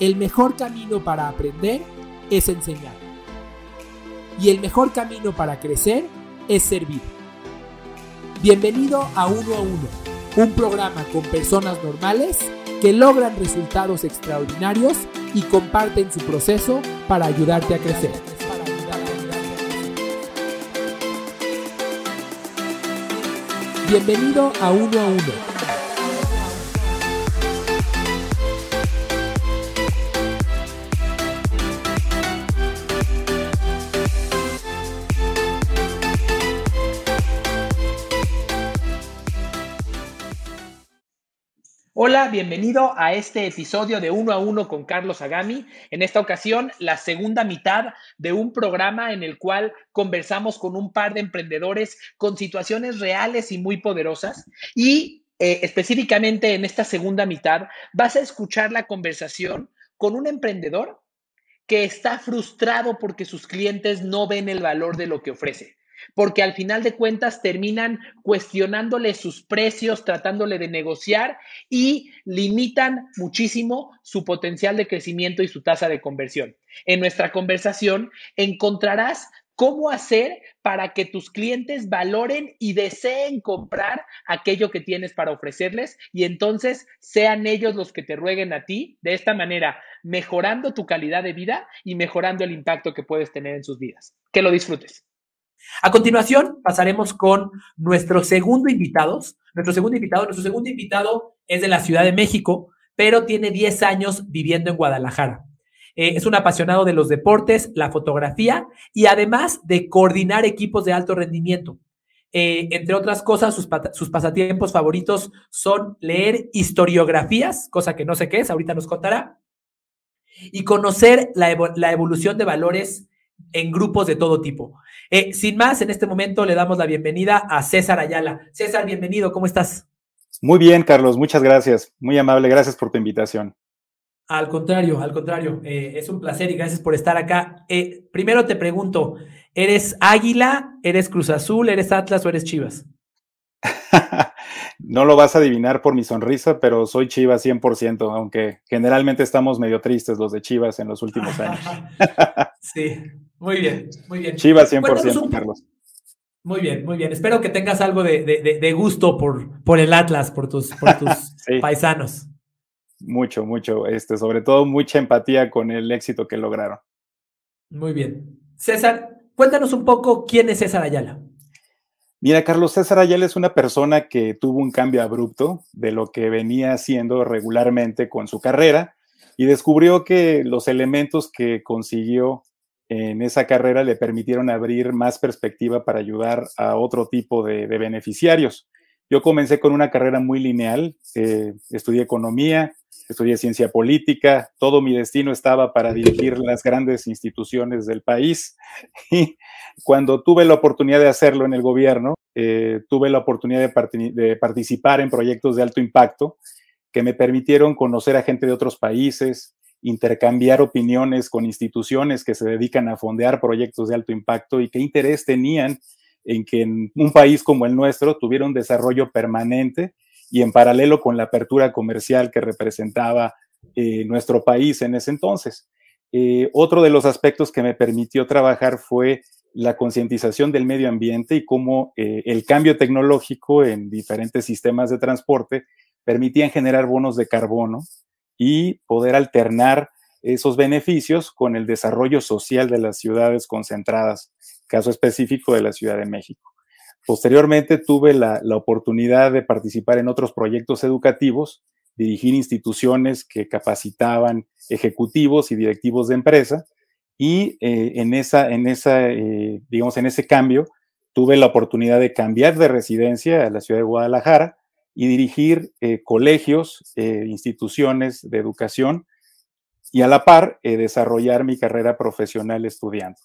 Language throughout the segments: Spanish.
el mejor camino para aprender es enseñar. Y el mejor camino para crecer es servir. Bienvenido a Uno a Uno, un programa con personas normales que logran resultados extraordinarios y comparten su proceso para ayudarte a crecer. Bienvenido a Uno a Uno Bienvenido a este episodio de Uno a Uno con Carlos Agami. En esta ocasión, la segunda mitad de un programa en el cual conversamos con un par de emprendedores con situaciones reales y muy poderosas. Y eh, específicamente en esta segunda mitad, vas a escuchar la conversación con un emprendedor que está frustrado porque sus clientes no ven el valor de lo que ofrece porque al final de cuentas terminan cuestionándole sus precios, tratándole de negociar y limitan muchísimo su potencial de crecimiento y su tasa de conversión. En nuestra conversación encontrarás cómo hacer para que tus clientes valoren y deseen comprar aquello que tienes para ofrecerles y entonces sean ellos los que te rueguen a ti, de esta manera mejorando tu calidad de vida y mejorando el impacto que puedes tener en sus vidas. Que lo disfrutes. A continuación, pasaremos con nuestros segundo invitados. Nuestro segundo invitado, nuestro segundo invitado es de la Ciudad de México, pero tiene 10 años viviendo en Guadalajara. Eh, es un apasionado de los deportes, la fotografía y además de coordinar equipos de alto rendimiento. Eh, entre otras cosas, sus, sus, pasatiempos favoritos son leer historiografías, cosa que no sé qué es, ahorita nos contará, y conocer la evolución de valores en grupos de todo tipo. Eh, sin más, en este momento le damos la bienvenida a César Ayala. César, bienvenido, ¿cómo estás? Muy bien, Carlos, muchas gracias. Muy amable, gracias por tu invitación. Al contrario, al contrario, eh, es un placer y gracias por estar acá. Eh, primero te pregunto, ¿eres Águila, eres Cruz Azul, eres Atlas o eres Chivas? no lo vas a adivinar por mi sonrisa, pero soy Chivas 100%, aunque generalmente estamos medio tristes los de Chivas en los últimos años. sí, muy bien, muy bien. Chivas 100%, Carlos. Muy bien, muy bien. Espero que tengas algo de, gusto por, por, el Atlas, por tus, paisanos. Mucho, mucho. Este, sobre todo mucha empatía con el éxito que lograron. Muy bien. César, cuéntanos un poco quién es César Ayala. Mira, Carlos César Ayala es una persona que tuvo un cambio abrupto de lo que venía haciendo regularmente con su carrera y descubrió que los elementos que consiguió en esa carrera le permitieron abrir más perspectiva para ayudar a otro tipo de, beneficiarios. Yo comencé con una carrera muy lineal, eh, estudié economía, estudié ciencia política, todo mi destino estaba para dirigir las grandes instituciones del país. Y cuando tuve la oportunidad de hacerlo en el gobierno, eh, tuve la oportunidad de, de, participar en proyectos de alto impacto que me permitieron conocer a gente de otros países, intercambiar opiniones con instituciones que se dedican a fondear proyectos de alto impacto y qué interés tenían en que en un país como el nuestro tuviera un desarrollo permanente y en paralelo con la apertura comercial que representaba eh, nuestro país en ese entonces. Eh, otro de los aspectos que me permitió trabajar fue la concientización del medio ambiente y cómo eh, el cambio tecnológico en diferentes sistemas de transporte permitían generar bonos de carbono y poder alternar esos beneficios con el desarrollo social de las ciudades concentradas, caso específico de la Ciudad de México. Posteriormente tuve la, oportunidad de participar en otros proyectos educativos, dirigir instituciones que capacitaban ejecutivos y directivos de empresa y eh, en, esa, en, esa, eh, digamos, en ese cambio tuve la oportunidad de cambiar de residencia a la ciudad de Guadalajara y dirigir eh, colegios, instituciones de educación y a la par desarrollar mi carrera profesional estudiando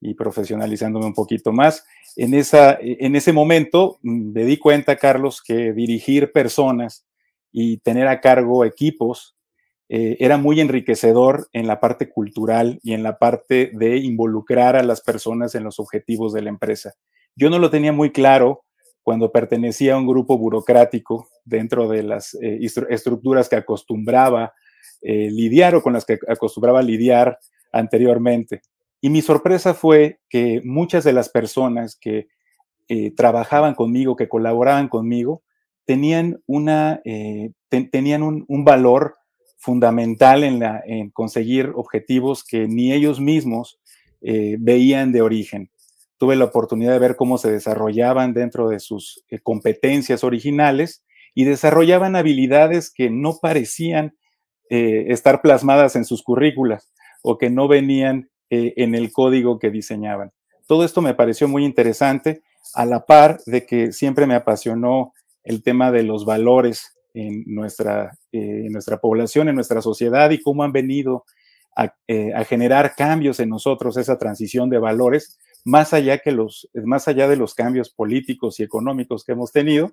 y profesionalizándome un poquito más. En, esa, en ese momento mm, me di cuenta, Carlos, que dirigir personas y tener a cargo equipos eh, era muy enriquecedor en la parte cultural y en la parte de involucrar a las personas en los objetivos de la empresa. Yo no lo tenía muy claro cuando pertenecía a un grupo burocrático dentro de las eh, estructuras que acostumbraba eh, lidiar o con las que acostumbraba lidiar anteriormente. Y mi sorpresa fue que muchas de las personas que eh, trabajaban conmigo, que colaboraban conmigo, tenían, una, eh, tenían un, valor fundamental en, la, en, conseguir objetivos que ni ellos mismos veían de origen. Tuve la oportunidad de ver cómo se desarrollaban dentro de sus competencias originales y desarrollaban habilidades que no parecían eh, estar plasmadas en sus currículas o que no venían eh, en el código que diseñaban. Todo esto me pareció muy interesante, a la par de que siempre me apasionó el tema de los valores en nuestra, eh, nuestra población, en nuestra sociedad y cómo han venido a, a, generar cambios en nosotros, esa transición de valores, más allá, que los, más allá de los cambios políticos y económicos que hemos tenido,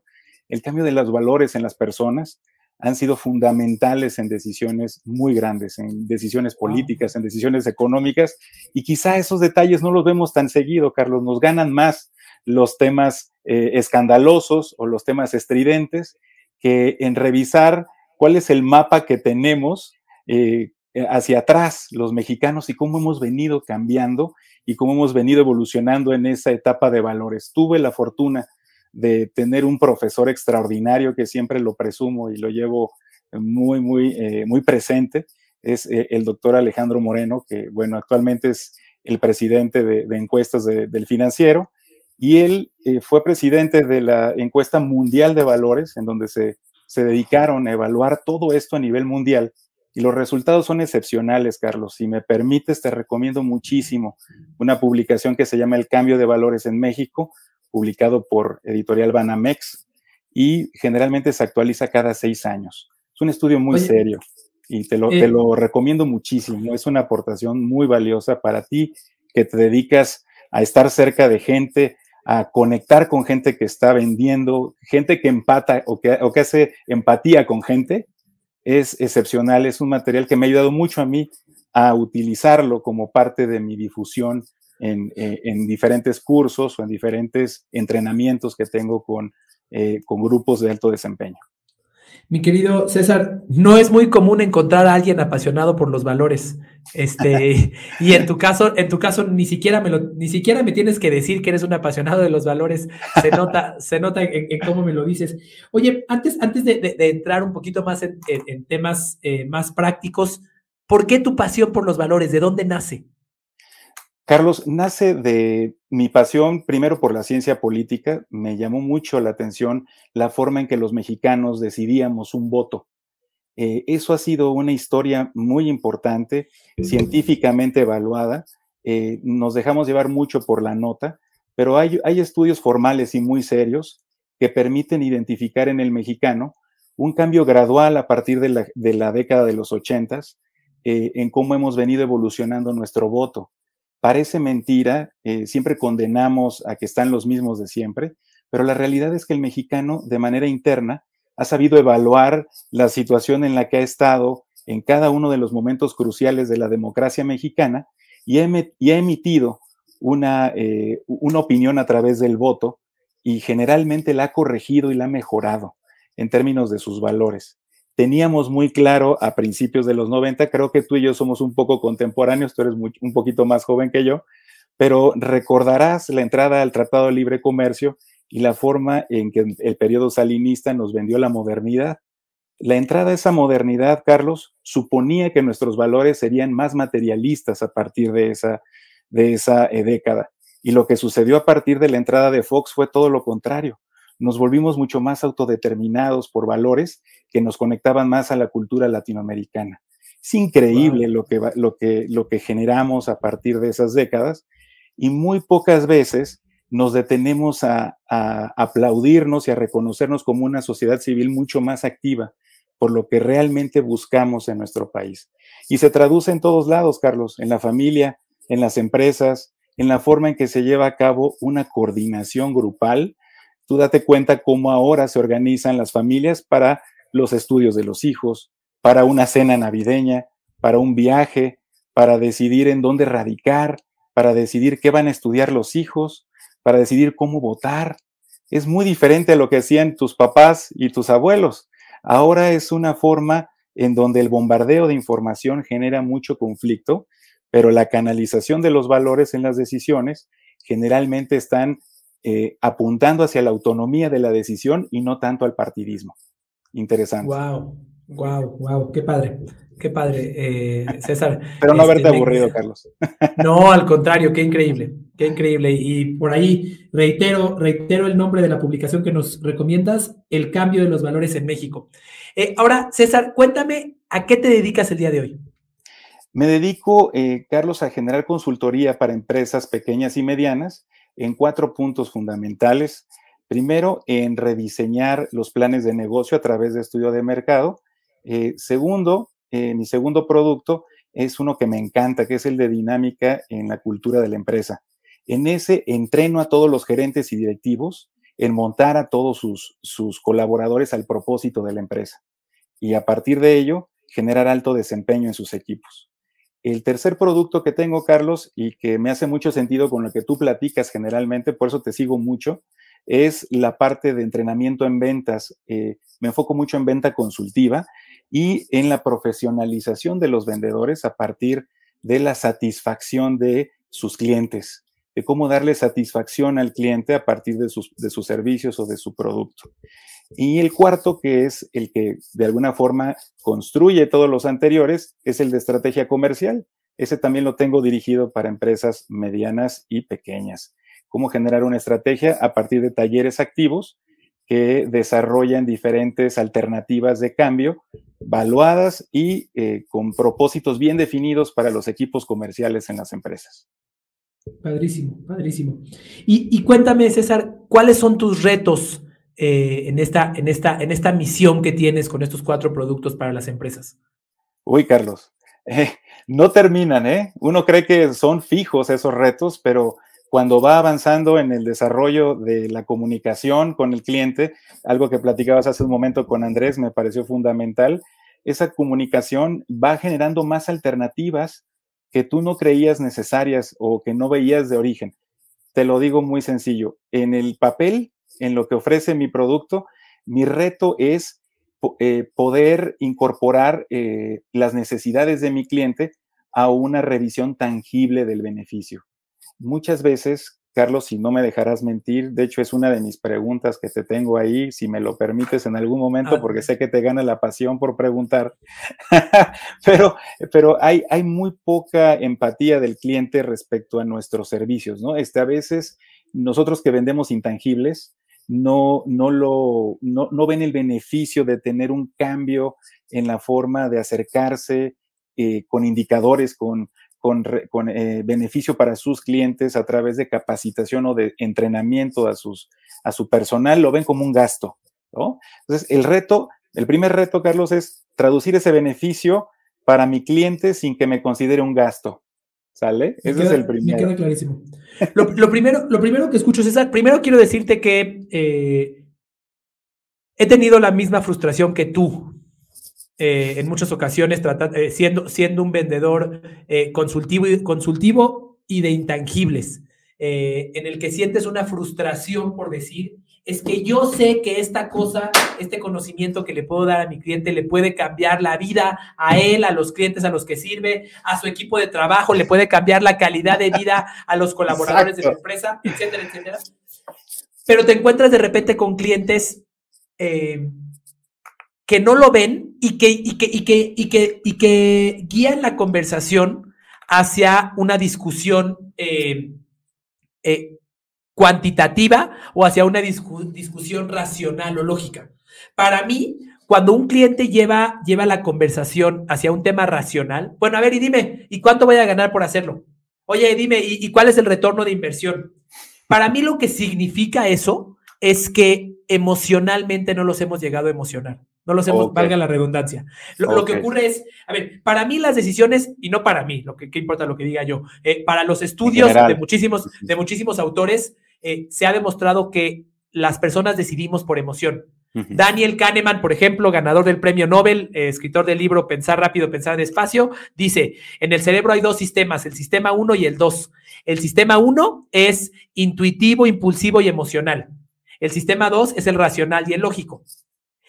el cambio de los valores en las personas han sido fundamentales en decisiones muy grandes, en decisiones políticas, en decisiones económicas, y quizá esos detalles no los vemos tan seguido, Carlos, nos ganan más los temas eh, escandalosos o los temas estridentes que en revisar cuál es el mapa que tenemos eh, hacia atrás los mexicanos y cómo hemos venido cambiando y cómo hemos venido evolucionando en esa etapa de valores. Tuve la fortuna de tener un profesor extraordinario que siempre lo presumo y lo llevo muy, muy, eh, muy presente, es eh, el doctor Alejandro Moreno, que, bueno, actualmente es el presidente de, encuestas del financiero, y él eh, fue presidente de la encuesta mundial de valores, en donde se, se dedicaron a evaluar todo esto a nivel mundial. Y los resultados son excepcionales, Carlos. Si me permites, te recomiendo muchísimo una publicación que se llama El cambio de valores en México, publicado por Editorial Banamex y generalmente se actualiza cada seis años. Es un estudio muy serio y te lo, te eh, lo recomiendo muchísimo. Es una aportación muy valiosa para ti que te dedicas a estar cerca de gente, a conectar con gente que está vendiendo, gente que empata o que, o que hace empatía con gente. Es excepcional, es un material que me ha ayudado mucho a mí a utilizarlo como parte de mi difusión eh, en, diferentes cursos o en diferentes entrenamientos que tengo con, eh, con grupos de alto desempeño. Mi querido César, no es muy común encontrar a alguien apasionado por los valores. Este, y en tu caso, en tu caso, ni siquiera me lo, ni siquiera me tienes que decir que eres un apasionado de los valores. Se nota, se nota en, cómo me lo dices. Oye, antes, antes de, entrar un poquito más en, temas eh, más prácticos, ¿por qué tu pasión por los valores? ¿De dónde nace? Carlos, nace de mi pasión primero por la ciencia política. Me llamó mucho la atención la forma en que los mexicanos decidíamos un voto. Eh, eso ha sido una historia muy importante, científicamente evaluada. Eh, nos dejamos llevar mucho por la nota, pero hay, estudios formales y muy serios que permiten identificar en el mexicano un cambio gradual a partir de la, década de los ochentas eh, en cómo hemos venido evolucionando nuestro voto parece mentira, eh, siempre condenamos a que están los mismos de siempre, pero la realidad es que el mexicano de manera interna ha sabido evaluar la situación en la que ha estado en cada uno de los momentos cruciales de la democracia mexicana y ha, emitido una, eh, una opinión a través del voto y generalmente la ha corregido y la ha mejorado en términos de sus valores teníamos muy claro a principios de los 90, creo que tú y yo somos un poco contemporáneos, tú eres un poquito más joven que yo, pero recordarás la entrada al Tratado de Libre Comercio y la forma en que el periodo salinista nos vendió la modernidad. La entrada a esa modernidad, Carlos, suponía que nuestros valores serían más materialistas a partir de esa, de esa eh, década. Y lo que sucedió a partir de la entrada de Fox fue todo lo contrario nos volvimos mucho más autodeterminados por valores que nos conectaban más a la cultura latinoamericana. Es increíble lo, que, lo, que, lo que generamos a partir de esas décadas y muy pocas veces nos detenemos a, a, aplaudirnos y a reconocernos como una sociedad civil mucho más activa por lo que realmente buscamos en nuestro país. Y se traduce en todos lados, Carlos, en la familia, en las empresas, en la forma en que se lleva a cabo una coordinación grupal Tú date cuenta cómo ahora se organizan las familias para los estudios de los hijos, para una cena navideña, para un viaje, para decidir en dónde radicar, para decidir qué van a estudiar los hijos, para decidir cómo votar. Es muy diferente a lo que hacían tus papás y tus abuelos. Ahora es una forma en donde el bombardeo de información genera mucho conflicto, pero la canalización de los valores en las decisiones generalmente están eh, apuntando hacia la autonomía de la decisión y no tanto al partidismo. Interesante. Wow, wow, wow, qué padre. Qué padre, eh, César. Pero no haberte este, aburrido, Carlos. No, al contrario, qué increíble, qué increíble. Y por ahí reitero, reitero el nombre de la publicación que nos recomiendas, El cambio de los valores en México. Eh, ahora, César, cuéntame, ¿a qué te dedicas el día de hoy? Me dedico, eh, Carlos, a generar consultoría para empresas pequeñas y medianas en cuatro puntos fundamentales. Primero, en rediseñar los planes de negocio a través de estudio de mercado. segundo, eh, mi segundo producto es uno que me encanta, que es el de dinámica en la cultura de la empresa. En ese entreno a todos los gerentes y directivos en montar a todos sus, sus colaboradores al propósito de la empresa y a partir de ello generar alto desempeño en sus equipos. El tercer producto que tengo, Carlos, y que me hace mucho sentido con lo que tú platicas generalmente, por eso te sigo mucho, es la parte de entrenamiento en ventas. Eh, me enfoco mucho en venta consultiva y en la profesionalización de los vendedores a partir de la satisfacción de sus clientes, de cómo darle satisfacción al cliente a partir de sus, de sus servicios o de su producto. Y el cuarto, que es el que de alguna forma construye todos los anteriores, es el de estrategia comercial. Ese también lo tengo dirigido para empresas medianas y pequeñas. Cómo generar una estrategia a partir de talleres activos que desarrollan diferentes alternativas de cambio, valuadas y eh, con propósitos bien definidos para los equipos comerciales en las empresas. Padrísimo, padrísimo. Y, cuéntame, César, ¿cuáles son tus retos eh, en, esta, en, esta, en esta misión que tienes con estos cuatro productos para las empresas? Uy, Carlos, eh, no terminan, ¿eh? Uno cree que son fijos esos retos, pero cuando va avanzando en el desarrollo de la comunicación con el cliente, algo que platicabas hace un momento con Andrés me pareció fundamental, esa comunicación va generando más alternativas que tú no creías necesarias o que no veías de origen. Te lo digo muy sencillo, en el papel, en lo que ofrece mi producto, mi reto es eh, poder incorporar eh, las necesidades de mi cliente a una revisión tangible del beneficio muchas veces, Carlos, si no me dejarás mentir, de hecho es una de mis preguntas que te tengo ahí, si me lo permites en algún momento, porque sé que te gana la pasión por preguntar, pero, pero hay, hay muy poca empatía del cliente respecto a nuestros servicios, ¿no? Este, a veces nosotros que vendemos intangibles, no, no, lo, no, no ven el beneficio de tener un cambio en la forma de acercarse eh, con indicadores, con, con, eh, beneficio para sus clientes a través de capacitación o de entrenamiento a, sus, a su personal, lo ven como un gasto, ¿no? Entonces, el reto, el primer reto, Carlos, es traducir ese beneficio para mi cliente sin que me considere un gasto. ¿Sale? Ese es el primero. Me queda clarísimo. Lo, primero, lo primero que escucho, César, primero quiero decirte que eh, he tenido la misma frustración que tú eh, en muchas ocasiones eh, siendo, siendo un vendedor eh, consultivo, y, consultivo y de intangibles, en el que sientes una frustración por decir, es que yo sé que esta cosa, este conocimiento que le puedo dar a mi cliente le puede cambiar la vida a él, a los clientes a los que sirve, a su equipo de trabajo, le puede cambiar la calidad de vida a los colaboradores de la empresa, etcétera, etcétera. Pero te encuentras de repente con clientes que no lo ven y que, y que, y que, y que, y que guían la conversación hacia una discusión eh, eh, cuantitativa o hacia una discusión racional o lógica. Para mí, cuando un cliente lleva, lleva la conversación hacia un tema racional, bueno, a ver, y dime, ¿y cuánto voy a ganar por hacerlo? Oye, dime, ¿y, y cuál es el retorno de inversión? Para mí lo que significa eso es que emocionalmente no los hemos llegado a emocionar. No lo hacemos, valga la redundancia. Lo, que ocurre es, a ver, para mí las decisiones, y no para mí, lo que ¿qué importa lo que diga yo, eh, para los estudios de muchísimos, de muchísimos autores, eh, se ha demostrado que las personas decidimos por emoción. Daniel Kahneman, por ejemplo, ganador del premio Nobel, eh, escritor del libro Pensar rápido, pensar despacio, dice, en el cerebro hay dos sistemas, el sistema 1 y el 2. El sistema 1 es intuitivo, impulsivo y emocional. El sistema 2 es el racional y el lógico.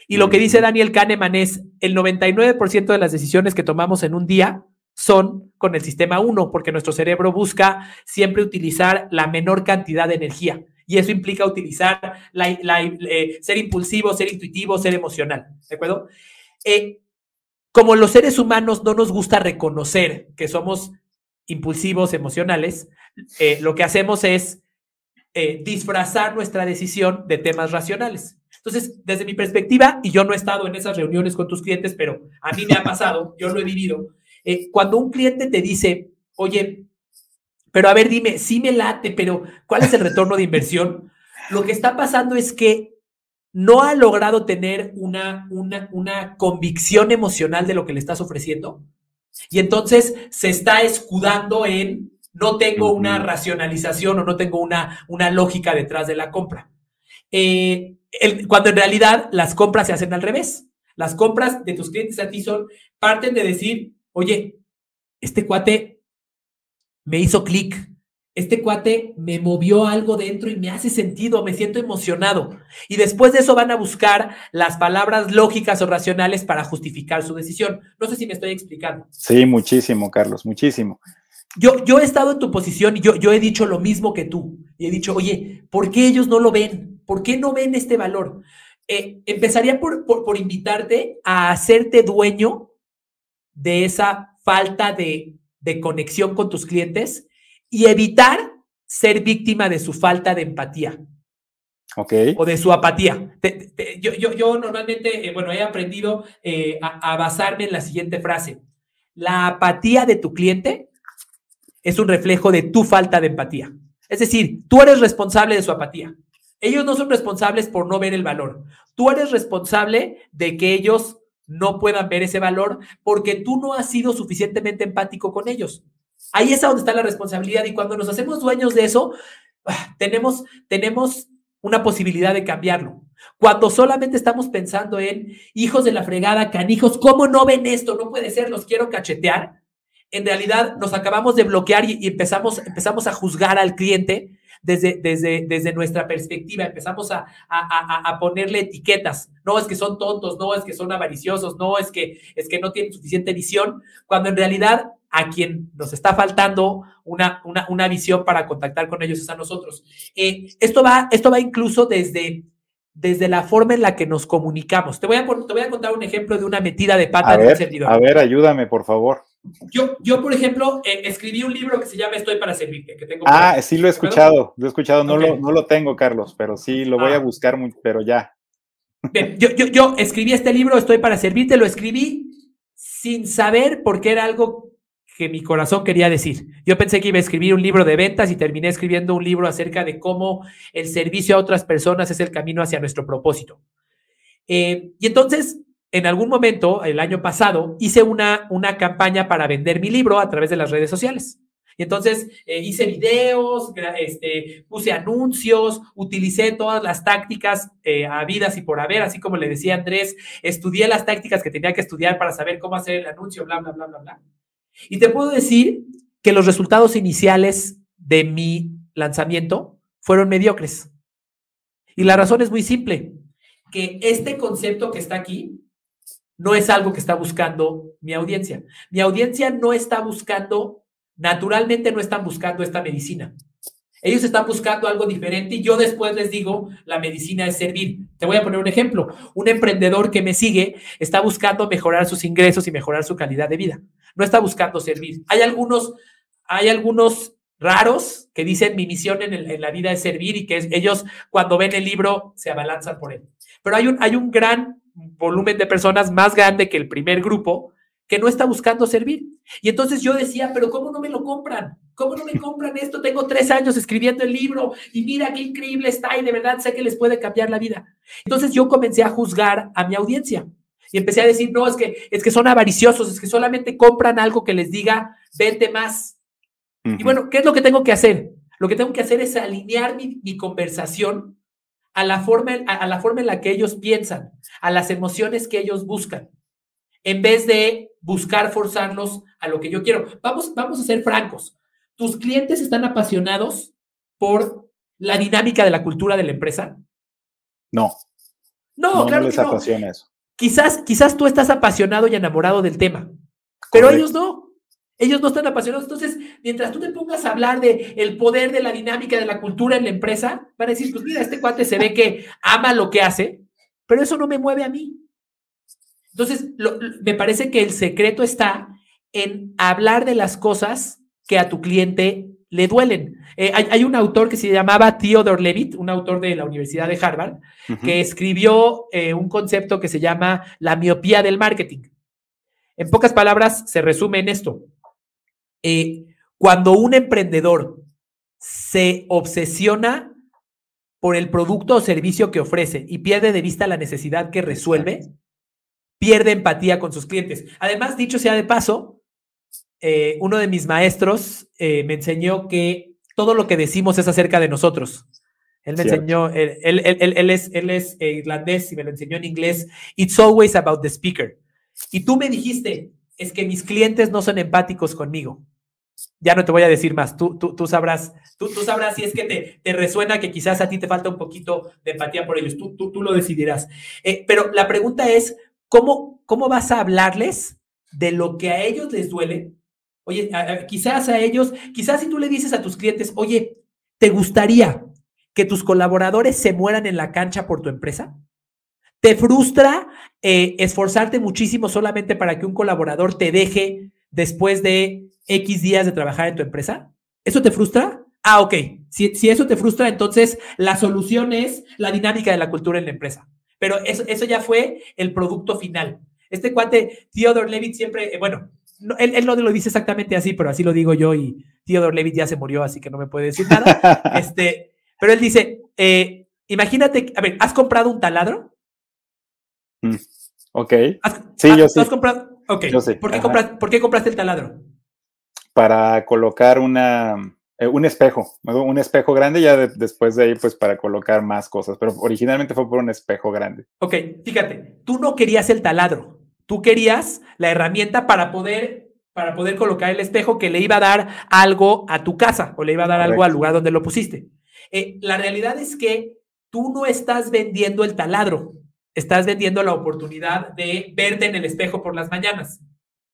Y lo que dice Daniel Kahneman es, el 99% de las decisiones que tomamos en un día son con el sistema 1, porque nuestro cerebro busca siempre utilizar la menor cantidad de energía. Y eso implica utilizar, la, eh, ser impulsivo, ser intuitivo, ser emocional. ¿De acuerdo? Eh, como los seres humanos no nos gusta reconocer que somos impulsivos, emocionales, eh, lo que hacemos es disfrazar nuestra decisión de temas racionales. Entonces, desde mi perspectiva, y yo no he estado en esas reuniones con tus clientes, pero a mí me ha pasado, yo lo he vivido, eh, cuando un cliente te dice, oye, pero a ver, dime, sí me late, pero ¿cuál es el retorno de inversión? Lo que está pasando es que no ha logrado tener una, una, una convicción emocional de lo que le estás ofreciendo y entonces se está escudando en no tengo una racionalización o no tengo una, una lógica detrás de la compra. Eh, cuando en realidad las compras se hacen al revés. Las compras de tus clientes a ti son, parten de decir, oye, este cuate me hizo clic, este cuate me movió algo dentro y me hace sentido, me siento emocionado. Y después de eso van a buscar las palabras lógicas o racionales para justificar su decisión. No sé si me estoy explicando. Sí, muchísimo, Carlos, muchísimo. Yo, yo he estado en tu posición y yo, yo he dicho lo mismo que tú. Y he dicho, oye, ¿por qué ellos no lo ven? ¿Por qué no ven este valor? Eh, empezaría por, por invitarte a hacerte dueño de esa falta de, conexión con tus clientes y evitar ser víctima de su falta de empatía. Ok. O de su apatía. yo, normalmente, eh, bueno, he aprendido eh, a, basarme en la siguiente frase. La apatía de tu cliente es un reflejo de tu falta de empatía. Es decir, tú eres responsable de su apatía. Ellos no son responsables por no ver el valor. Tú eres responsable de que ellos no puedan ver ese valor porque tú no has sido suficientemente empático con ellos. Ahí es a donde está la responsabilidad y cuando nos hacemos dueños de eso, ah, tenemos, tenemos una posibilidad de cambiarlo. Cuando solamente estamos pensando en hijos de la fregada, canijos, ¿cómo no ven esto? No puede ser, los quiero cachetear. En realidad nos acabamos de bloquear y, empezamos, empezamos a juzgar al cliente desde, desde, desde nuestra perspectiva, empezamos a, a, ponerle etiquetas. No es que son tontos, no es que son avariciosos, no es que, es que no tienen suficiente visión, cuando en realidad a quien nos está faltando una, una, una visión para contactar con ellos es a nosotros. Eh, esto, va, esto va incluso desde, desde la forma en la que nos comunicamos. Te voy a, te voy a contar un ejemplo de una metida de pata de un servidor. A ver, ayúdame, por favor. Yo, yo por ejemplo, eh, escribí un libro que se llama Estoy para servirte. Que tengo ah, sí lo he escuchado, lo he escuchado. No, lo, no lo tengo, Carlos, pero sí lo voy a ah. buscar, muy, pero ya. Bien, yo, yo, yo escribí este libro, Estoy para servirte, lo escribí sin saber por qué era algo que mi corazón quería decir. Yo pensé que iba a escribir un libro de ventas y terminé escribiendo un libro acerca de cómo el servicio a otras personas es el camino hacia nuestro propósito. Eh, y entonces en algún momento, el año pasado, hice una, una campaña para vender mi libro a través de las redes sociales. Y entonces eh, hice videos, este, puse anuncios, utilicé todas las tácticas eh, habidas y por haber, así como le decía Andrés, estudié las tácticas que tenía que estudiar para saber cómo hacer el anuncio, bla, bla, bla, bla, bla. Y te puedo decir que los resultados iniciales de mi lanzamiento fueron mediocres. Y la razón es muy simple, que este concepto que está aquí no es algo que está buscando mi audiencia. Mi audiencia no está buscando, naturalmente no están buscando esta medicina. Ellos están buscando algo diferente y yo después les digo, la medicina es servir. Te voy a poner un ejemplo. Un emprendedor que me sigue está buscando mejorar sus ingresos y mejorar su calidad de vida. No está buscando servir. Hay algunos, hay algunos raros que dicen mi misión en, la vida es servir y que ellos cuando ven el libro se abalanzan por él. Pero hay un, hay un gran volumen de personas más grande que el primer grupo que no está buscando servir. Y entonces yo decía, pero ¿cómo no me lo compran? ¿Cómo no me compran esto? Tengo tres años escribiendo el libro y mira qué increíble está y de verdad sé que les puede cambiar la vida. Entonces yo comencé a juzgar a mi audiencia y empecé a decir, no, es que, es que son avariciosos, es que solamente compran algo que les diga, vete más. Y bueno, ¿qué es lo que tengo que hacer? Lo que tengo que hacer es alinear mi, mi conversación a la, forma, a la forma en la que ellos piensan, a las emociones que ellos buscan, en vez de buscar forzarlos a lo que yo quiero. Vamos, vamos a ser francos. ¿Tus clientes están apasionados por la dinámica de la cultura de la empresa? No. No, claro les que no. apasiona eso. Quizás, quizás tú estás apasionado y enamorado del tema, pero Correcto. ellos no. Ellos no están apasionados. Entonces, mientras tú te pongas a hablar de el poder de la dinámica de la cultura en la empresa, van a decir, pues mira, este cuate se ve que ama lo que hace, pero eso no me mueve a mí. Entonces, lo- me parece que el secreto está en hablar de las cosas que a tu cliente le duelen. Eh, hay, hay un autor que se llamaba Theodore Levitt, un autor de la Universidad de Harvard, que escribió eh, un concepto que se llama la miopía del marketing. En pocas palabras, se resume en esto. Eh, cuando un emprendedor se obsesiona por el producto o servicio que ofrece y pierde de vista la necesidad que resuelve, pierde empatía con sus clientes. Además, dicho sea de paso, eh, uno de mis maestros eh, me enseñó que todo lo que decimos es acerca de nosotros. Él me Cierto. enseñó, él, él- él- él- él es, eh, irlandés y me lo enseñó en inglés. It's always about the speaker. Y tú me dijiste, es que mis clientes no son empáticos conmigo. Ya no te voy a decir más, tú, tú, tú sabrás, tú, tú sabrás si es que te, te resuena que quizás a ti te falta un poquito de empatía por ellos, tú, tú, tú lo decidirás. Eh, pero la pregunta es, ¿cómo, ¿cómo vas a hablarles de lo que a ellos les duele? Oye, quizás a ellos, quizás si tú le dices a tus clientes, oye, ¿te gustaría que tus colaboradores se mueran en la cancha por tu empresa? ¿Te frustra eh, esforzarte muchísimo solamente para que un colaborador te deje después de X días de trabajar en tu empresa? ¿Eso te frustra? Ah, ok. Si, si eso te frustra, entonces la solución es la dinámica de la cultura en la empresa. Pero eso, eso ya fue el producto final. Este cuate, Theodore Levitt, siempre, eh, bueno, no, él, él no lo dice exactamente así, pero así lo digo yo y Theodore Levitt ya se murió, así que no me puede decir nada. este, pero él dice, eh, imagínate, a ver, ¿has comprado un taladro? Ok, ¿Has- Sí, has- yo ¿tú sí. has comprado? Ok. Yo sí, ¿Por, qué compras- ¿Por qué compraste el taladro? Para colocar una, eh, un espejo, ¿no? un espejo grande, ya de- después de ahí, pues para colocar más cosas, pero originalmente fue por un espejo grande. Ok, fíjate, tú no querías el taladro, tú querías la herramienta para poder, para poder colocar el espejo que le iba a dar algo a tu casa o le iba a dar algo al lugar donde lo pusiste. Eh, la realidad es que tú no estás vendiendo el taladro, estás vendiendo la oportunidad de verte en el espejo por las mañanas.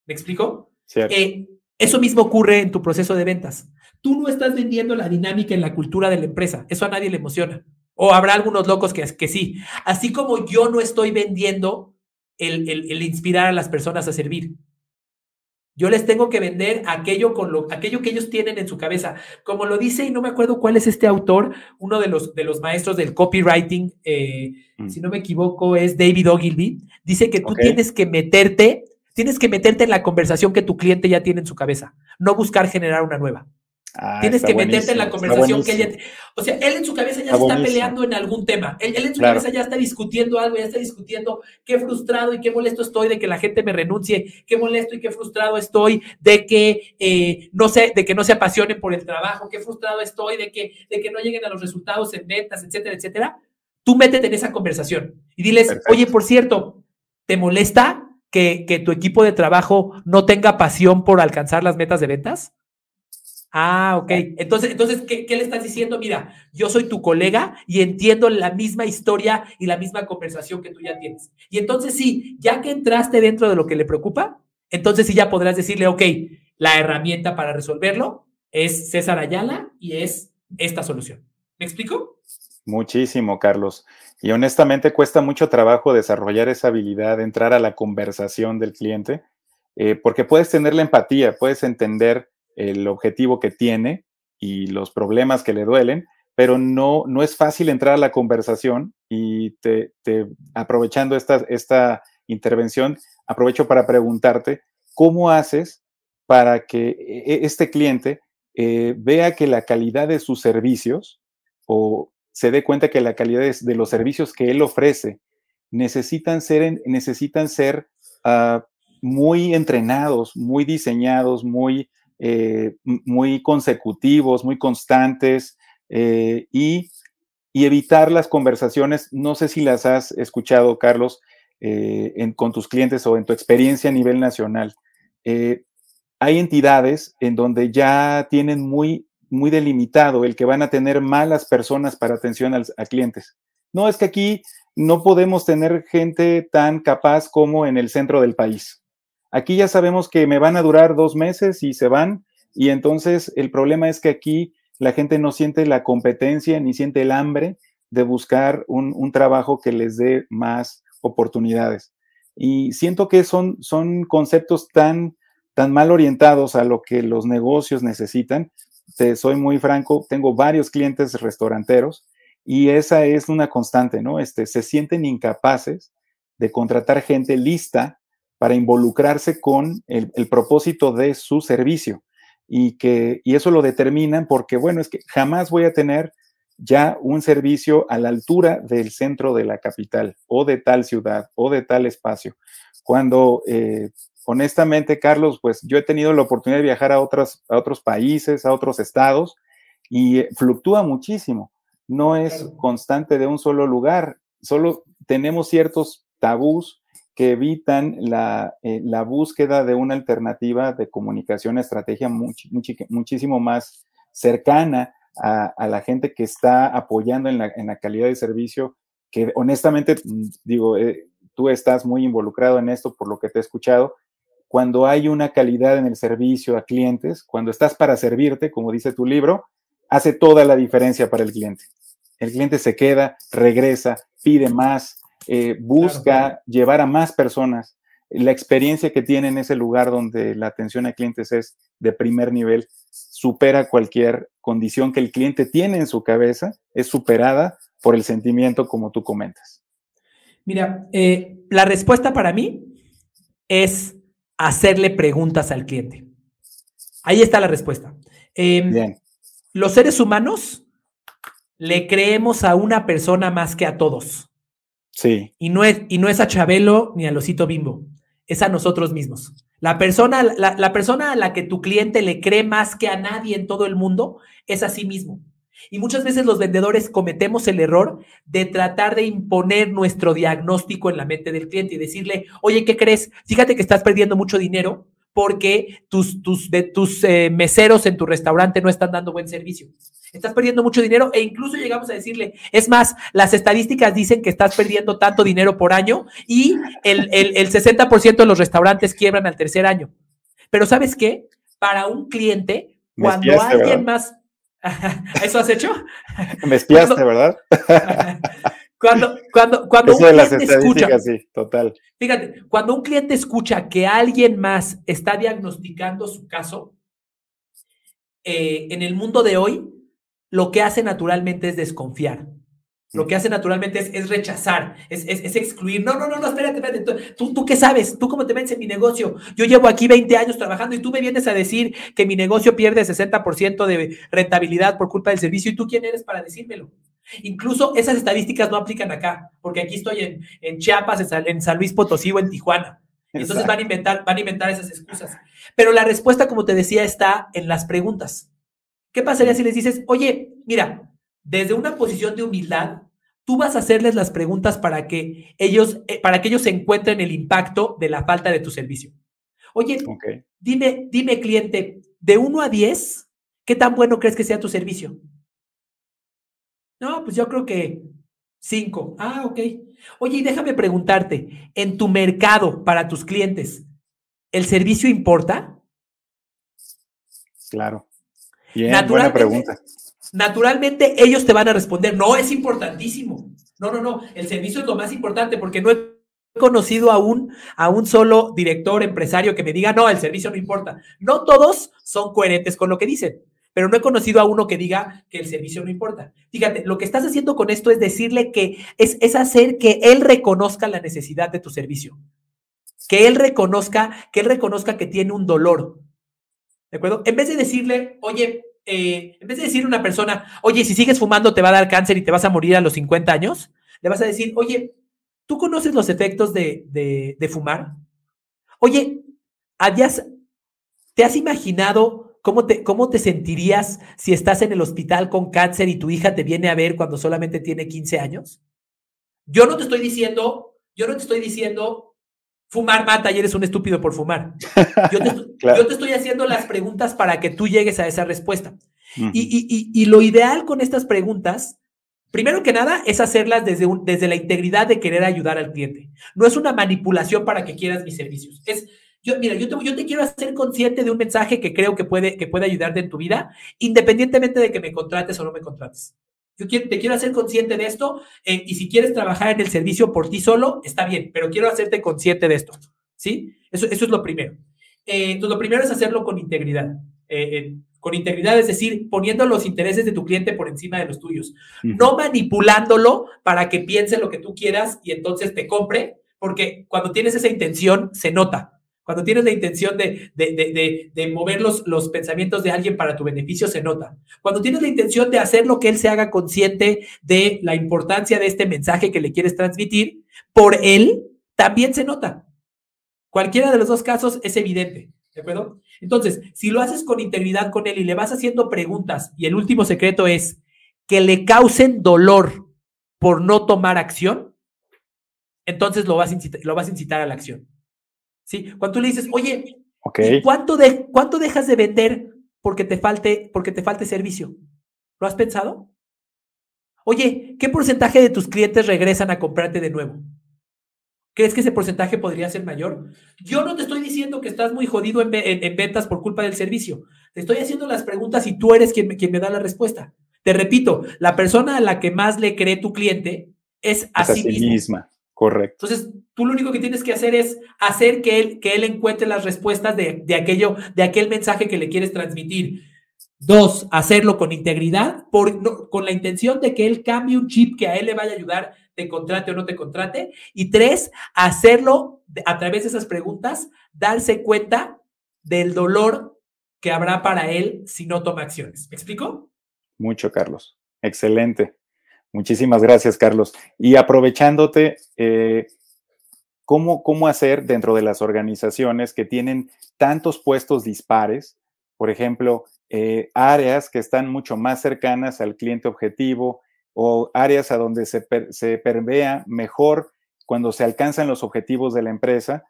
¿Me explico? Eh, eso mismo ocurre en tu proceso de ventas. Tú no estás vendiendo la dinámica en la cultura de la empresa. Eso a nadie le emociona. O habrá algunos locos que, que sí. Así como yo no estoy vendiendo el, el- el inspirar a las personas a servir. Yo les tengo que vender aquello, con lo, aquello que ellos tienen en su cabeza. Como lo dice, y no me acuerdo cuál es este autor, uno de los, de los maestros del copywriting, eh, Mm. si no me equivoco, es David Ogilvy. Dice que tú tienes que meterte, tienes que meterte en la conversación que tu cliente ya tiene en su cabeza, no buscar generar una nueva. Ah, Tienes que meterte en la conversación que ella. O sea, él en su cabeza ya Está se está peleando en algún tema. Él, él en su Claro. cabeza ya está discutiendo algo, ya está discutiendo qué frustrado y qué molesto estoy de que la gente me renuncie, qué molesto y qué frustrado estoy de que eh, no sé, de que no se apasionen por el trabajo, qué frustrado estoy de que, de que no lleguen a los resultados en ventas, etcétera, etcétera. Tú métete en esa conversación y diles, Perfecto. oye, por cierto, ¿te molesta que, que tu equipo de trabajo no tenga pasión por alcanzar las metas de ventas? Ah, ok. Entonces, entonces ¿qué, qué le estás diciendo? Mira, yo soy tu colega y entiendo la misma historia y la misma conversación que tú ya tienes. Y entonces sí, ya que entraste dentro de lo que le preocupa, entonces sí ya podrás decirle, ok, la herramienta para resolverlo es César Ayala y es esta solución. ¿Me explico? Muchísimo, Carlos. Y honestamente cuesta mucho trabajo desarrollar esa habilidad entrar a la conversación del cliente, eh, porque puedes tener la empatía, puedes entender el objetivo que tiene y los problemas que le duelen, pero no, no es fácil entrar a la conversación y te, aprovechando esta, esta intervención, aprovecho para preguntarte, ¿cómo haces para que e- este cliente eh, vea que la calidad de sus servicios o se dé cuenta que la calidad de, los servicios que él ofrece necesitan ser, necesitan ser ah, muy entrenados, muy diseñados, muy, eh, muy consecutivos, muy constantes eh, y, y evitar las conversaciones. No sé si las has escuchado, Carlos, eh, con tus clientes o en tu experiencia a nivel nacional. Hay entidades en donde ya tienen muy, muy delimitado el que van a tener malas personas para atención a clientes. No es que aquí no podemos tener gente tan capaz como en el centro del país. Aquí ya sabemos que me van a durar dos meses y se van, y entonces el problema es que aquí la gente no siente la competencia ni siente el hambre de buscar un, trabajo que les dé más oportunidades. Y siento que son, son conceptos tan, tan mal orientados a lo que los negocios necesitan. Te soy muy franco, tengo varios clientes restauranteros y esa es una constante, ¿no? Este, se sienten incapaces de contratar gente lista para involucrarse con el, el propósito de su servicio y que y eso lo determinan porque, bueno, es que jamás voy a tener ya un servicio a la altura del centro de la capital o de tal ciudad o de tal espacio. Cuando, eh, honestamente, Carlos, pues yo he tenido la oportunidad de viajar a, otros a otros países, a otros estados y fluctúa muchísimo. No es constante de un solo lugar, solo tenemos ciertos tabús que evitan la, eh, la, búsqueda de una alternativa de comunicación, estrategia muchísimo más cercana a, la gente que está apoyando en la, en la, calidad de servicio, que honestamente, digo, eh, tú estás muy involucrado en esto por lo que te he escuchado. Cuando hay una calidad en el servicio a clientes, cuando estás para servirte, como dice tu libro, hace toda la diferencia para el cliente. El cliente se queda, regresa, pide más, eh, busca llevar a más personas. La experiencia que tiene en ese lugar donde la atención a clientes es de primer nivel supera cualquier condición que el cliente tiene en su cabeza, es superada por el sentimiento como tú comentas. Mira, eh, la respuesta para mí es hacerle preguntas al cliente. Ahí está la respuesta. Em, Bien. Los seres humanos le creemos a una persona más que a todos. Sí. Y no es, y no es a Chabelo ni a Losito Bimbo, es a nosotros mismos. La persona, la, persona a la que tu cliente le cree más que a nadie en todo el mundo es a sí mismo. Y muchas veces los vendedores cometemos el error de tratar de imponer nuestro diagnóstico en la mente del cliente y decirle, oye, ¿qué crees? Fíjate que estás perdiendo mucho dinero porque tus, tus, de, tus eh, meseros en tu restaurante no están dando buen servicio. Estás perdiendo mucho dinero e incluso llegamos a decirle, es más, las estadísticas dicen que estás perdiendo tanto dinero por año y el, el, 60% de los restaurantes quiebran al tercer año. Pero ¿sabes qué? Para un cliente, cuando alguien más... ¿Eso has hecho? Me espiaste, ¿verdad? Cuando, cuando, cuando un cliente escucha, sí, total. Fíjate, cuando un cliente escucha que alguien más está diagnosticando su caso, eh, en el mundo de hoy, lo que hace naturalmente es desconfiar. Lo que hace naturalmente es, rechazar, es, excluir. No, no, no, no, espérate, espérate. ¿Tú, ¿Tú qué sabes? ¿Tú cómo te ves en mi negocio? Yo llevo aquí 20 años trabajando y tú me vienes a decir que mi negocio pierde 60% de rentabilidad por culpa del servicio. ¿Y tú quién eres para decírmelo? Incluso esas estadísticas no aplican acá, porque aquí estoy en, en Chiapas, en San, Luis Potosí o en Tijuana. Entonces van a, inventar, van a inventar esas excusas. Pero la respuesta, como te decía, está en las preguntas. ¿Qué pasaría si les dices, oye, mira, desde una posición de humildad, tú vas a hacerles las preguntas para que ellos, eh, para que ellos encuentren el impacto de la falta de tu servicio? Oye, dime, dime, cliente, de 1 a 10, ¿qué tan bueno crees que sea tu servicio? No, pues yo creo que 5. Ah, ok. Oye, y déjame preguntarte, en tu mercado para tus clientes, ¿el servicio importa? Claro. Bien, buena pregunta. Naturalmente ellos te van a responder, no, es importantísimo. No, no, no, el servicio es lo más importante porque no he conocido a un, a un solo director, empresario que me diga, no, el servicio no importa. No todos son coherentes con lo que dicen, pero no he conocido a uno que diga que el servicio no importa. Fíjate, lo que estás haciendo con esto es decirle que es, es hacer que él reconozca la necesidad de tu servicio, que él reconozca, que él reconozca que tiene un dolor, ¿De acuerdo? En vez de decirle, oye, eh, en vez de decirle a una persona, oye, si sigues fumando te va a dar cáncer y te vas a morir a los 50 años, le vas a decir, oye, ¿tú conoces los efectos de, de, fumar? Oye, ¿te has imaginado cómo te, cómo te sentirías si estás en el hospital con cáncer y tu hija te viene a ver cuando solamente tiene 15 años? Yo no te estoy diciendo, yo no te estoy diciendo fumar mata y eres un estúpido por fumar. Yo te, estoy haciendo las preguntas para que tú llegues a esa respuesta. y, y, lo ideal con estas preguntas Primero que nada, es hacerlas desde, desde la integridad de querer ayudar al cliente. No es una manipulación para que quieras mis servicios. Es, yo, mira, yo te, yo te quiero hacer consciente de un mensaje que creo que puede, que puede ayudarte en tu vida, independientemente de que me contrates o no me contrates. Yo te quiero hacer consciente de esto eh, y si quieres trabajar en el servicio por ti solo, está bien, pero quiero hacerte consciente de esto. ¿Sí? Eso, eso es lo primero. Eh, entonces, lo primero es hacerlo con integridad. Eh, con integridad, es decir, poniendo los intereses de tu cliente por encima de los tuyos, no manipulándolo para que piense lo que tú quieras y entonces te compre, porque cuando tienes esa intención se nota. Cuando tienes la intención de, de, mover los, los, pensamientos de alguien para tu beneficio, se nota. Cuando tienes la intención de hacer lo que él se haga consciente de la importancia de este mensaje que le quieres transmitir, por él también se nota. Cualquiera de los dos casos es evidente. ¿De acuerdo? Entonces, si lo haces con integridad con él y le vas haciendo preguntas, y el último secreto es que le causen dolor por no tomar acción, entonces lo vas lo vas a, incitar a la acción. ¿Sí? Cuando tú le dices, oye, ¿cuánto, de, ¿cuánto dejas de vender porque te, falte, porque te falte servicio? ¿Lo has pensado? Oye, ¿qué porcentaje de tus clientes regresan a comprarte de nuevo? ¿Crees que ese porcentaje podría ser mayor? Yo no te estoy diciendo que estás muy jodido en, ventas por culpa del servicio. Te estoy haciendo las preguntas y tú eres quien, quien, me da la respuesta. Te repito, la persona a la que más le cree tu cliente es a, sí, misma. Correcto. Entonces, tú lo único que tienes que hacer es hacer que él, que él encuentre las respuestas de, de aquello, de aquel mensaje que le quieres transmitir. Dos, hacerlo con integridad, por, con la intención de que él cambie un chip que a él le vaya a ayudar te contrate o no te contrate. Y tres, hacerlo a través de esas preguntas, darse cuenta del dolor que habrá para él si no toma acciones. ¿Me explico? Mucho, Carlos. Excelente. Muchísimas gracias, Carlos. Y aprovechándote, eh, ¿cómo, ¿cómo hacer dentro de las organizaciones que tienen tantos puestos dispares? Por ejemplo, eh, áreas que están mucho más cercanas al cliente objetivo, o áreas a donde se, se pervea mejor cuando se alcanzan los objetivos de la empresa.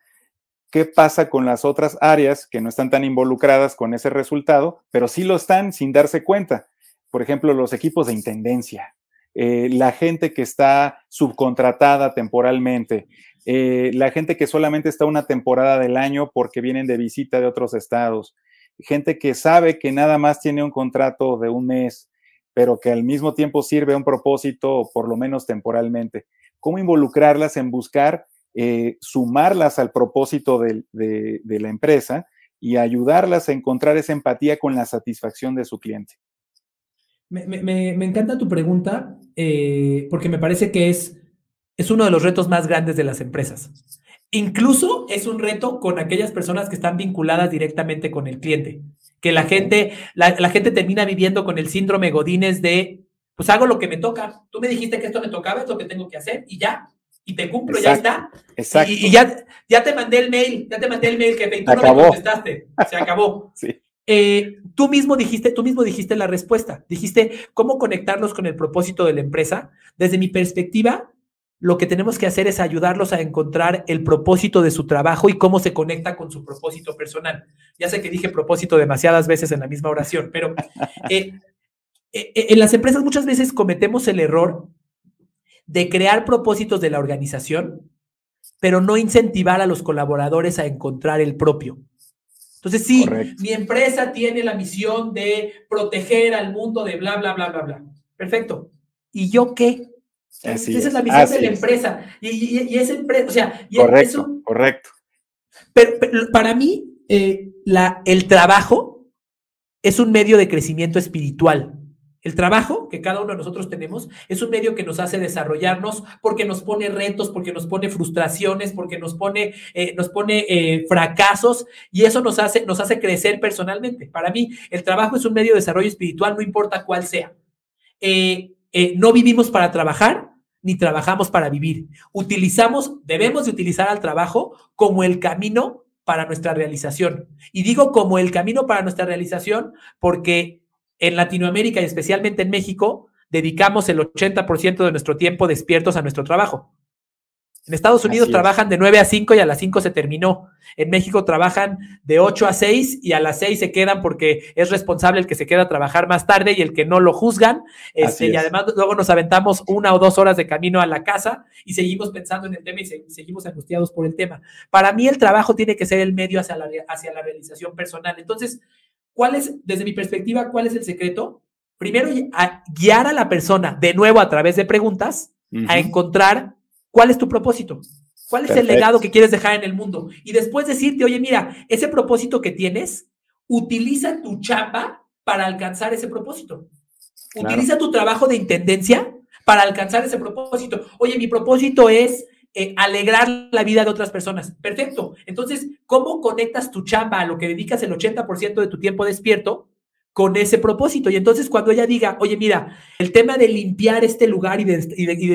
¿Qué pasa con las otras áreas que no están tan involucradas con ese resultado, pero sí lo están sin darse cuenta? Por ejemplo, los equipos de intendencia, eh, la gente que está subcontratada temporalmente, eh, la gente que solamente está una temporada del año porque vienen de visita de otros estados, gente que sabe que nada más tiene un contrato de un mes, pero que al mismo tiempo sirve a un propósito, por lo menos temporalmente. ¿Cómo involucrarlas en buscar eh, sumarlas al propósito de, la empresa y ayudarlas a encontrar esa empatía con la satisfacción de su cliente? Me, encanta tu pregunta eh, porque me parece que es, es uno de los retos más grandes de las empresas. Incluso es un reto con aquellas personas que están vinculadas directamente con el cliente que la gente, la, gente termina viviendo con el síndrome Godínez de, pues hago lo que me toca. Tú me dijiste que esto me tocaba, es lo que tengo que hacer y ya. Y te cumplo, ya está. Exacto. Y, ya, ya te mandé el mail, ya te mandé el mail, que tú no me contestaste. Se acabó. sí. Eh, tú mismo dijiste, tú mismo dijiste la respuesta. Dijiste cómo conectarlos con el propósito de la empresa. Desde mi perspectiva, lo que tenemos que hacer es ayudarlos a encontrar el propósito de su trabajo y cómo se conecta con su propósito personal. Ya sé que dije propósito demasiadas veces en la misma oración, pero eh, eh, eh, en las empresas muchas veces cometemos el error de crear propósitos de la organización, pero no incentivar a los colaboradores a encontrar el propio. Entonces, sí, mi empresa tiene la misión de proteger al mundo de bla, bla, bla, bla, bla. Perfecto. ¿Y yo qué? esa es, la misión de la empresa. Y, esa empresa, o sea, correcto, correcto. Pero, para mí, eh, la, el trabajo es un medio de crecimiento espiritual. El trabajo que cada uno de nosotros tenemos es un medio que nos hace desarrollarnos porque nos pone retos, porque nos pone frustraciones, porque nos pone, eh, nos pone eh, fracasos y eso nos hace, nos hace crecer personalmente. Para mí, el trabajo es un medio de desarrollo espiritual, no importa cuál sea. Eh, no vivimos para trabajar ni trabajamos para vivir. Utilizamos, debemos de utilizar al trabajo como el camino para nuestra realización. Y digo como el camino para nuestra realización porque en Latinoamérica y especialmente en México dedicamos el 80% de nuestro tiempo despiertos a nuestro trabajo. En Estados Unidos trabajan de 9 a 5 y a las 5 se terminó. En México trabajan de 8 a 6 y a las 6 se quedan porque es responsable el que se queda a trabajar más tarde y el que no lo juzgan. Este, y además luego nos aventamos una o dos horas de camino a la casa y seguimos pensando en el tema y seguimos angustiados por el tema. Para mí el trabajo tiene que ser el medio hacia la, hacia la realización personal. Entonces, ¿cuál es, desde mi perspectiva, cuál es el secreto? Primero, guiar a la persona de nuevo a través de preguntas a encontrar ¿Cuál es tu propósito? ¿Cuál es el legado que quieres dejar en el mundo? Y después decirte, oye, mira, ese propósito que tienes, utiliza tu chapa para alcanzar ese propósito. Utiliza tu trabajo de intendencia para alcanzar ese propósito. Oye, mi propósito es eh, alegrar la vida de otras personas. Perfecto. Entonces, ¿cómo conectas tu chamba a lo que dedicas el 80% de tu tiempo despierto? con ese propósito. Y entonces cuando ella diga, oye, mira, el tema de limpiar este lugar y de,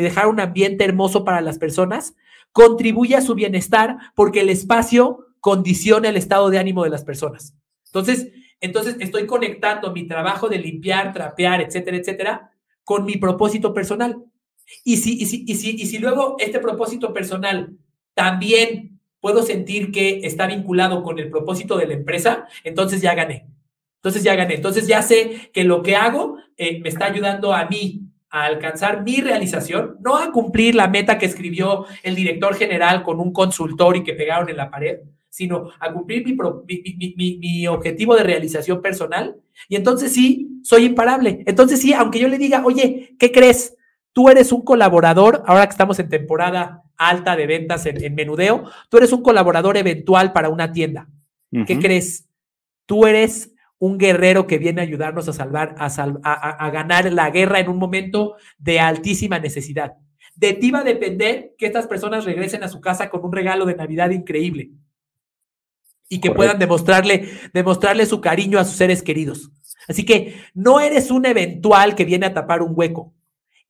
dejar un ambiente hermoso para las personas, contribuye a su bienestar porque el espacio condiciona el estado de ánimo de las personas. Entonces, entonces estoy conectando mi trabajo de limpiar, trapear, etcétera, etcétera, con mi propósito personal. Y si, y si, y si, y si luego este propósito personal también puedo sentir que está vinculado con el propósito de la empresa, entonces ya gané. Entonces ya gané. Entonces ya sé que lo que hago eh, me está ayudando a mí a alcanzar mi realización, no a cumplir la meta que escribió el director general con un consultor y que pegaron en la pared, sino a cumplir mi, mi, objetivo de realización personal. Y entonces sí, soy imparable. Entonces sí, aunque yo le diga, oye, ¿qué crees? Tú eres un colaborador, ahora que estamos en temporada alta de ventas en, menudeo, tú eres un colaborador eventual para una tienda. ¿Qué crees? Tú eres un guerrero que viene a ayudarnos a salvar, a, a, ganar la guerra en un momento de altísima necesidad. De ti va a depender que estas personas regresen a su casa con un regalo de Navidad increíble y que puedan demostrarle, demostrarle su cariño a sus seres queridos. Así que no eres un eventual que viene a tapar un hueco.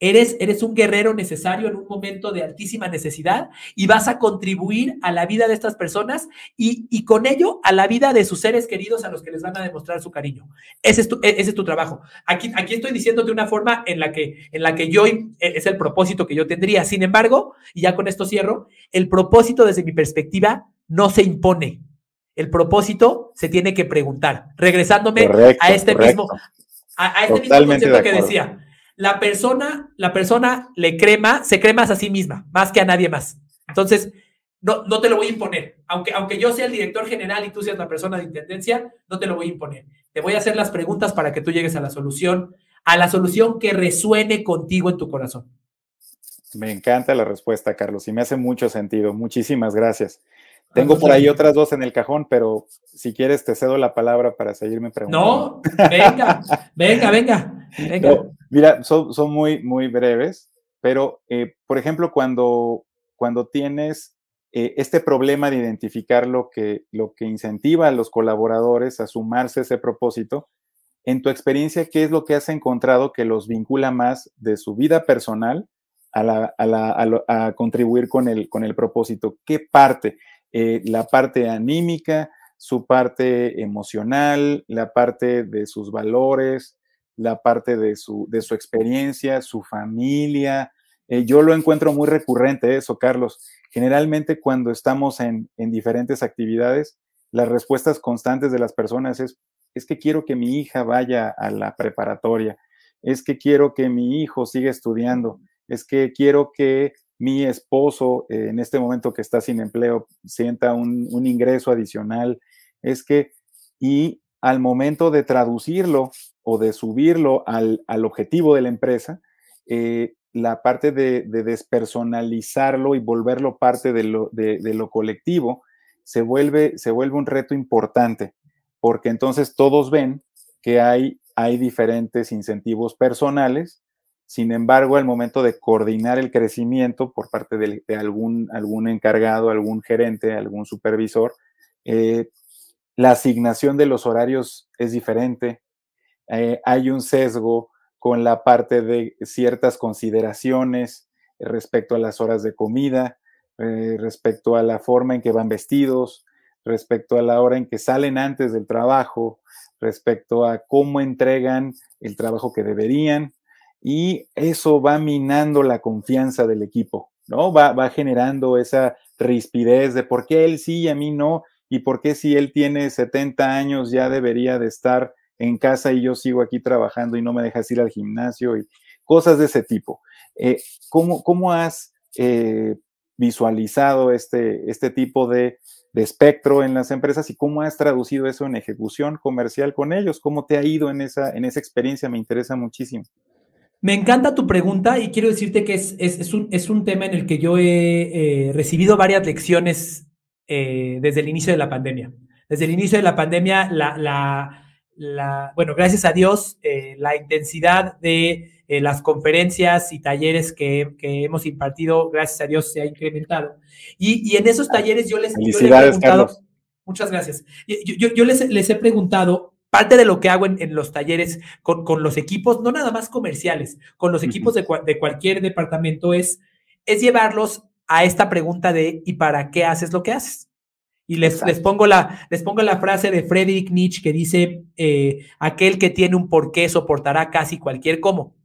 Eres, eres un guerrero necesario en un momento de altísima necesidad y vas a contribuir a la vida de estas personas y, con ello a la vida de sus seres queridos a los que les van a demostrar su cariño. Ese es tu, e, ese es tu trabajo. Aquí, aquí estoy diciéndote una forma en la, que, en la que yo e, es el propósito que yo tendría. Sin embargo, y ya con esto cierro, el propósito desde mi perspectiva no se impone. El propósito se tiene que preguntar. Regresándome a este mismo, a, este mismo concepto que decía la persona, la persona le crema, se crema a sí misma, más que a nadie más. Entonces, no, no te lo voy a imponer. Aunque, aunque yo sea el director general y tú seas la persona de intendencia, no te lo voy a imponer. Te voy a hacer las preguntas para que tú llegues a la solución, a la solución que resuene contigo en tu corazón. Me encanta la respuesta, Carlos, y me hace mucho sentido. Muchísimas gracias. Tengo por ahí otras dos en el cajón, pero si quieres te cedo la palabra para seguirme preguntando. No, venga, venga, venga, venga. Mira, son, muy, muy breves, pero eh, por ejemplo, cuando, cuando tienes eh, este problema de identificar lo que, lo que incentiva a los colaboradores a sumarse a ese propósito, en tu experiencia, ¿qué es lo que has encontrado que los vincula más de su vida personal a, a, a, contribuir con el, con el propósito? ¿Qué parte? Eh, la parte anímica, su parte emocional, la parte de sus valores, la parte de su, de su experiencia, su familia. Eh, yo lo encuentro muy recurrente eso, Carlos. Generalmente cuando estamos en, en, diferentes actividades, las respuestas constantes de las personas es, es que quiero que mi hija vaya a la preparatoria, es que quiero que mi hijo siga estudiando, es que quiero que mi esposo eh, en este momento que está sin empleo sienta un, ingreso adicional, es que, y al momento de traducirlo o de subirlo al, objetivo de la empresa, eh, la parte de, despersonalizarlo y volverlo parte de lo, de, lo colectivo se vuelve, se vuelve un reto importante, porque entonces todos ven que hay, hay diferentes incentivos personales. Sin embargo, al momento de coordinar el crecimiento por parte de, algún, algún encargado, algún gerente, algún supervisor, eh, la asignación de los horarios es diferente. Eh, hay un sesgo con la parte de ciertas consideraciones respecto a las horas de comida, eh, respecto a la forma en que van vestidos, respecto a la hora en que salen antes del trabajo, respecto a cómo entregan el trabajo que deberían y eso va minando la confianza del equipo. ¿no? Va, va generando esa rispidez de por qué él sí y a mí no, y por qué si él tiene 70 años ya debería de estar en casa y yo sigo aquí trabajando y no me dejas ir al gimnasio y cosas de ese tipo. Eh, ¿cómo, ¿cómo, has eh, visualizado este, este tipo de, espectro en las empresas y cómo has traducido eso en ejecución comercial con ellos? ¿Cómo te ha ido en esa, en esa experiencia? Me interesa muchísimo. Me encanta tu pregunta y quiero decirte que es, es, es, un, es un, tema en el que yo he eh, recibido varias lecciones eh, desde el inicio de la pandemia. Desde el inicio de la pandemia, la, la, la bueno, gracias a Dios, eh, la intensidad de eh, las conferencias y talleres que, que, hemos impartido, gracias a Dios, se ha incrementado. Y, y en esos talleres yo les, yo les he preguntado, Carlos. muchas gracias, yo, yo, yo les, les, he preguntado parte de lo que hago en, en los talleres con, con, los equipos, no nada más comerciales, con los equipos de, de cualquier departamento es, es llevarlos a esta pregunta de ¿y para qué haces lo que haces? Y les, les, pongo, la, les pongo la frase de Friedrich Nietzsche que dice, eh, aquel que tiene un porqué soportará casi cualquier cómo.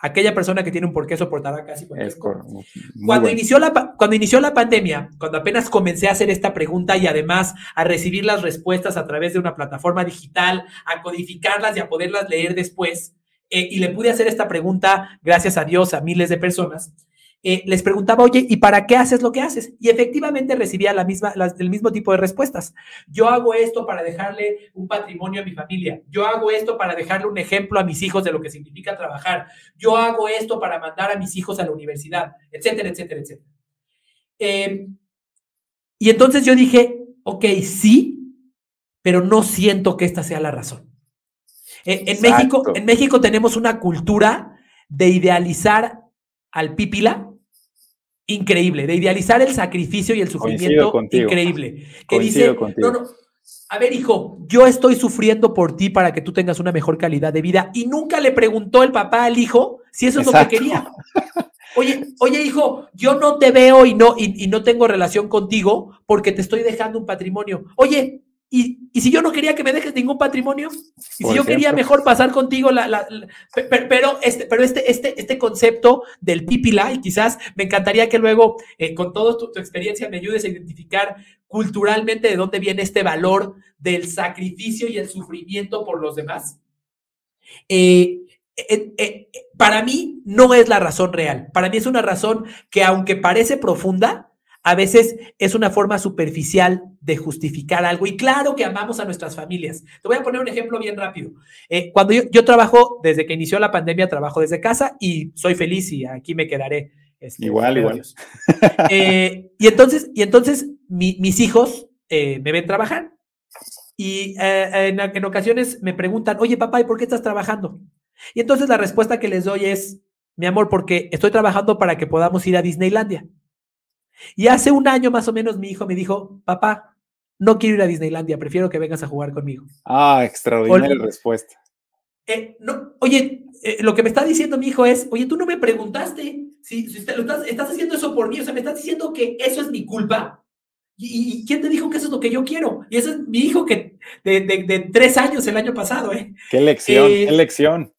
Aquella persona que tiene un porqué soportará casi cualquier cómo. Cuando, bueno. inició la, cuando inició la pandemia, cuando apenas comencé a hacer esta pregunta y además a recibir las respuestas a través de una plataforma digital, a codificarlas y a poderlas leer después, eh, y le pude hacer esta pregunta, gracias a Dios, a miles de personas, eh, les preguntaba, oye, ¿y para qué haces lo que haces? Y efectivamente recibía la misma, las, el mismo tipo de respuestas. Yo hago esto para dejarle un patrimonio a mi familia. Yo hago esto para dejarle un ejemplo a mis hijos de lo que significa trabajar. Yo hago esto para mandar a mis hijos a la universidad, etcétera, etcétera, etcétera. Eh, y entonces yo dije, ok, sí, pero no siento que esta sea la razón. Eh, en, México, en México tenemos una cultura de idealizar al pípila increíble, de idealizar el sacrificio y el sufrimiento increíble. Que Coincido dice, contigo. no, no, a ver, hijo, yo estoy sufriendo por ti para que tú tengas una mejor calidad de vida. Y nunca le preguntó el papá al hijo si eso Exacto. es lo que quería. Oye, oye, hijo, yo no te veo y no, y, y no tengo relación contigo porque te estoy dejando un patrimonio. Oye, ¿Y, y, si yo no quería que me dejes ningún patrimonio, y si yo quería mejor pasar contigo, la, la, la, pero, este, pero este, este, este concepto del pipila, y quizás me encantaría que luego, eh, con toda tu, tu, experiencia, me ayudes a identificar culturalmente de dónde viene este valor del sacrificio y el sufrimiento por los demás. Eh, eh, para mí no es la razón real. Para mí es una razón que, aunque parece profunda, a veces es una forma superficial de justificar algo. Y claro que amamos a nuestras familias. Te voy a poner un ejemplo bien rápido. Eh, cuando yo, yo, trabajo, desde que inició la pandemia, trabajo desde casa y soy feliz y aquí me quedaré. Este, igual, igual. Eh, y entonces, y entonces mi, mis hijos eh, me ven trabajar. Y eh, en, en ocasiones me preguntan, oye papá, ¿y por qué estás trabajando? Y entonces la respuesta que les doy es, mi amor, porque estoy trabajando para que podamos ir a Disneylandia. Y hace un año más o menos mi hijo me dijo, papá, no quiero ir a Disneylandia, prefiero que vengas a jugar conmigo. Ah, extraordinaria respuesta. Eh, no, oye, eh, lo que me está diciendo mi hijo es, oye, tú no me preguntaste si, si te, lo estás, estás, haciendo eso por mí, o sea, me estás diciendo que eso es mi culpa. ¿Y, y quién te dijo que eso es lo que yo quiero? Y ese es mi hijo que de, de, de tres años el año pasado, ¿eh? Qué lección, eh, qué lección.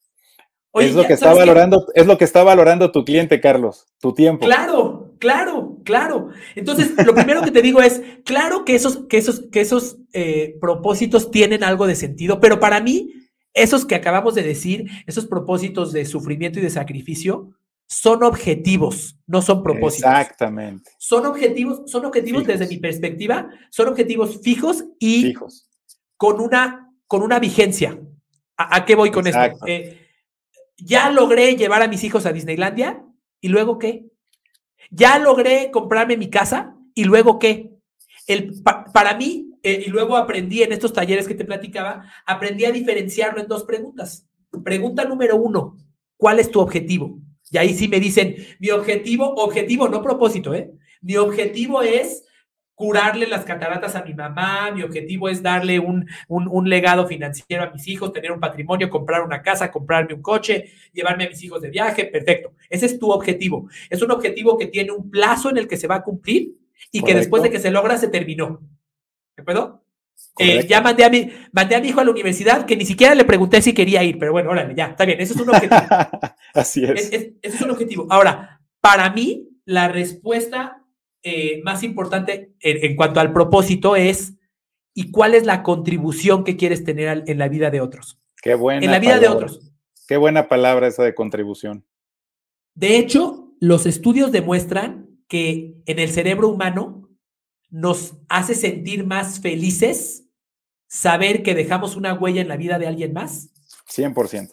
Oye, es lo que está valorando, qué? es lo que está valorando tu cliente, Carlos, tu tiempo. Claro, claro, claro. Entonces, lo primero que te digo es, claro que esos, que esos, que esos eh, propósitos tienen algo de sentido, pero para mí, esos que acabamos de decir, esos propósitos de sufrimiento y de sacrificio, son objetivos, no son propósitos. Exactamente. Son objetivos, son objetivos fijos. desde mi perspectiva, son objetivos fijos y fijos. Con, una, con una vigencia. ¿A, a qué voy con Exacto. esto? Eh, ya logré llevar a mis hijos a Disneylandia y luego qué? Ya logré comprarme mi casa y luego qué? El, pa, para mí, eh, y luego aprendí en estos talleres que te platicaba, aprendí a diferenciarlo en dos preguntas. Pregunta número uno, ¿cuál es tu objetivo? Y ahí sí me dicen, mi objetivo, objetivo, no propósito, ¿eh? Mi objetivo es curarle las cataratas a mi mamá, mi objetivo es darle un, un, un, legado financiero a mis hijos, tener un patrimonio, comprar una casa, comprarme un coche, llevarme a mis hijos de viaje, perfecto. Ese es tu objetivo. Es un objetivo que tiene un plazo en el que se va a cumplir y Correcto. que después de que se logra se terminó. ¿De acuerdo? Eh, ya mandé a, mi, mandé a mi hijo a la universidad que ni siquiera le pregunté si quería ir, pero bueno, órale, ya, está bien, ese es un objetivo. Así es. es, es un objetivo. Ahora, para mí, la respuesta eh, más importante en, cuanto al propósito es, ¿y cuál es la contribución que quieres tener en la vida de otros? Qué buena. En la vida de otros. Qué buena palabra esa de contribución. De hecho, los estudios demuestran que en el cerebro humano nos hace sentir más felices saber que dejamos una huella en la vida de alguien más. 100%.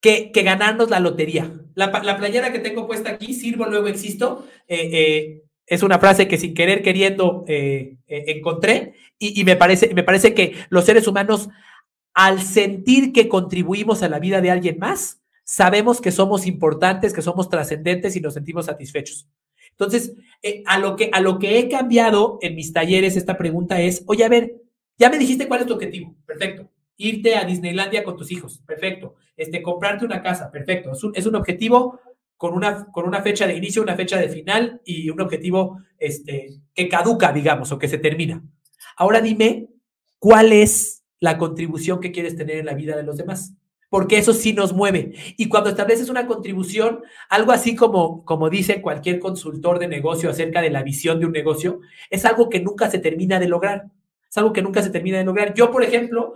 Que, que ganarnos la lotería. La, playera que tengo puesta aquí, sirvo, luego existo, eh, eh, es una frase que sin querer queriendo eh, encontré y, me, parece, me parece que los seres humanos, al sentir que contribuimos a la vida de alguien más, sabemos que somos importantes, que somos trascendentes y nos sentimos satisfechos. Entonces, a, lo que, a lo que he cambiado en mis talleres, esta pregunta es, oye, a ver, ya me dijiste cuál es tu objetivo. Perfecto. Irte a Disneylandia con tus hijos. Perfecto. Este, comprarte una casa. Perfecto. Es un, objetivo con una, con una fecha de inicio, una fecha de final y un objetivo este, que caduca, digamos, o que se termina. Ahora dime, ¿cuál es la contribución que quieres tener en la vida de los demás? Porque eso sí nos mueve. Y cuando estableces una contribución, algo así como, como dice cualquier consultor de negocio acerca de la visión de un negocio, es algo que nunca se termina de lograr es algo que nunca se termina de lograr. Yo, por ejemplo,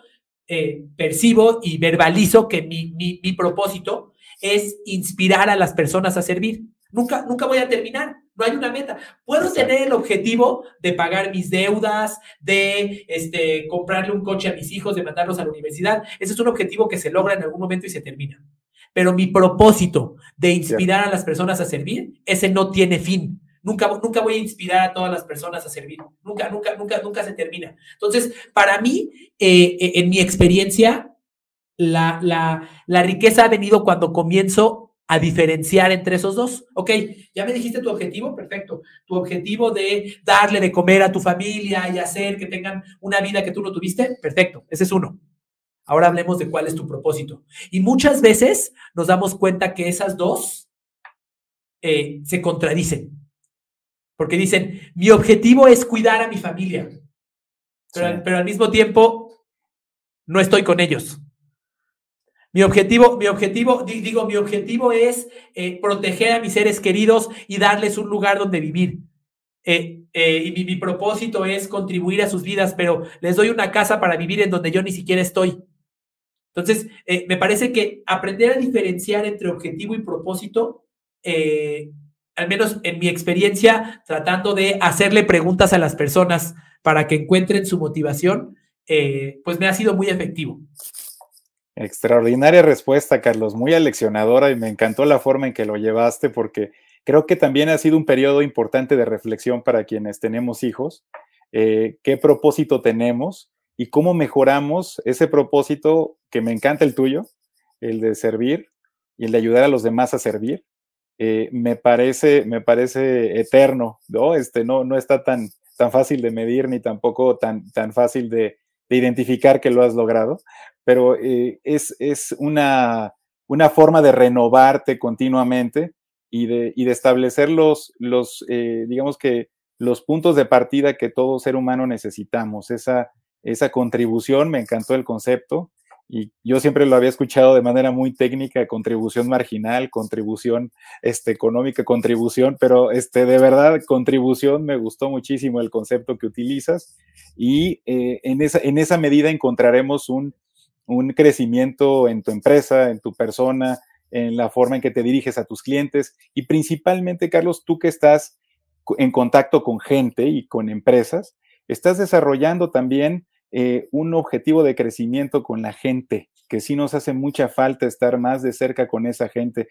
eh, percibo y verbalizo que mi, mi, propósito es inspirar a las personas a servir. Nunca, nunca voy a terminar, no hay una meta. Puedo tener el objetivo de pagar mis deudas, de este, comprarle un coche a mis hijos, de mandarlos a la universidad. Ese es un objetivo que se logra en algún momento y se termina. Pero mi propósito de inspirar a las personas a servir, ese no tiene fin. Nunca, nunca voy a inspirar a todas las personas a servir. Nunca, nunca, nunca, nunca se termina. Entonces, para mí, eh, eh, en mi experiencia, la, la, la riqueza ha venido cuando comienzo a diferenciar entre esos dos. Ok, ya me dijiste tu objetivo, perfecto. Tu objetivo de darle de comer a tu familia y hacer que tengan una vida que tú no tuviste, perfecto, ese es uno. Ahora hablemos de cuál es tu propósito. Y muchas veces nos damos cuenta que esas dos eh, se contradicen. Porque dicen, mi objetivo es cuidar a mi familia, pero, al mismo tiempo no estoy con ellos. Mi objetivo, mi objetivo, digo, mi objetivo es eh, proteger a mis seres queridos y darles un lugar donde vivir. Eh, eh, y mi, propósito es contribuir a sus vidas, pero les doy una casa para vivir en donde yo ni siquiera estoy. Entonces, me parece que aprender a diferenciar entre objetivo y propósito al menos en mi experiencia, tratando de hacerle preguntas a las personas para que encuentren su motivación, pues me ha sido muy efectivo. Extraordinaria respuesta, Carlos, muy aleccionadora y me encantó la forma en que lo llevaste porque creo que también ha sido un periodo importante de reflexión para quienes tenemos hijos, eh, qué propósito tenemos y cómo mejoramos ese propósito que me encanta el tuyo, el de servir y el de ayudar a los demás a servir, eh, me, parece, me parece eterno, ¿no? Este, no, no está tan, tan fácil de medir ni tampoco tan, tan fácil de, identificar que lo has logrado, pero eh, es, es una, una, forma de renovarte continuamente y de, y de establecer los, los eh, digamos que los puntos de partida que todo ser humano necesitamos, esa, esa contribución, me encantó el concepto, y yo siempre lo había escuchado de manera muy técnica, contribución marginal, contribución este, económica, contribución, pero este, de verdad, contribución, me gustó muchísimo el concepto que utilizas y eh, en, esa, en esa medida encontraremos un, un crecimiento en tu empresa, en tu persona, en la forma en que te diriges a tus clientes y principalmente, Carlos, tú que estás en contacto con gente y con empresas, estás desarrollando también eh, un objetivo de crecimiento con la gente, que sí nos hace mucha falta estar más de cerca con esa gente.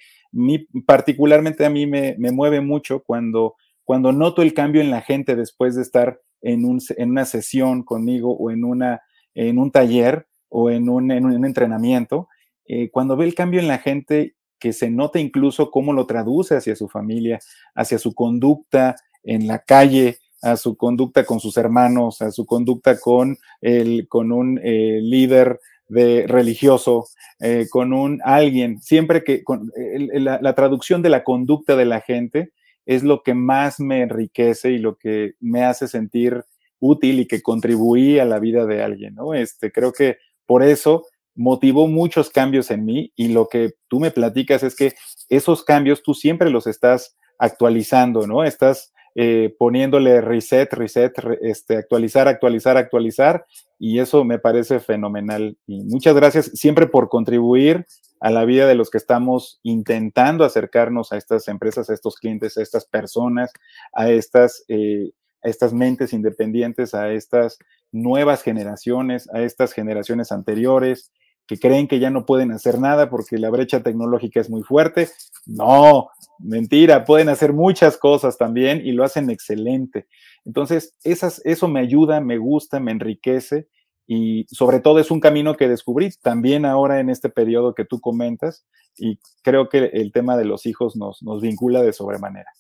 particularmente a mí me, mueve mucho cuando, cuando noto el cambio en la gente después de estar en, un, en una sesión conmigo o en, una, en un taller o en un, entrenamiento, eh, cuando ve el cambio en la gente que se nota incluso cómo lo traduce hacia su familia, hacia su conducta en la calle, a su conducta con sus hermanos, a su conducta con, el, con un eh, líder de religioso, eh, con un alguien, siempre que la, traducción de la conducta de la gente es lo que más me enriquece y lo que me hace sentir útil y que contribuí a la vida de alguien, ¿no? Este, creo que por eso motivó muchos cambios en mí y lo que tú me platicas es que esos cambios tú siempre los estás actualizando, ¿no? Estás eh, poniéndole reset, reset, este, actualizar, actualizar, actualizar, y eso me parece fenomenal. Muchas gracias siempre por contribuir a la vida de los que estamos intentando acercarnos a estas empresas, a estos clientes, a estas personas, a estas, eh, a estas mentes independientes, a estas nuevas generaciones, a estas generaciones anteriores que creen que ya no pueden hacer nada porque la brecha tecnológica es muy fuerte. No, mentira, pueden hacer muchas cosas también y lo hacen excelente. Entonces, esas, eso me ayuda, me gusta, me enriquece y sobre todo es un camino que descubrí también ahora en este periodo que tú comentas y creo que el tema de los hijos nos, nos vincula de sobremanera.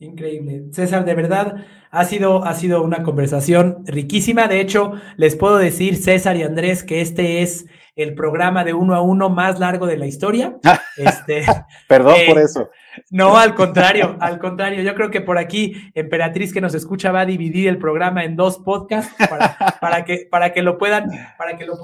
Increíble. César, de verdad, ha sido, ha sido una conversación riquísima. De hecho, les puedo decir, César y Andrés, que este es el programa de uno a uno más largo de la historia. Este, Perdón por eh, eso. No, al contrario, al contrario. Yo creo que por aquí Emperatriz que nos escucha va a dividir el programa en dos podcasts para, que, para que lo puedan, para que lo,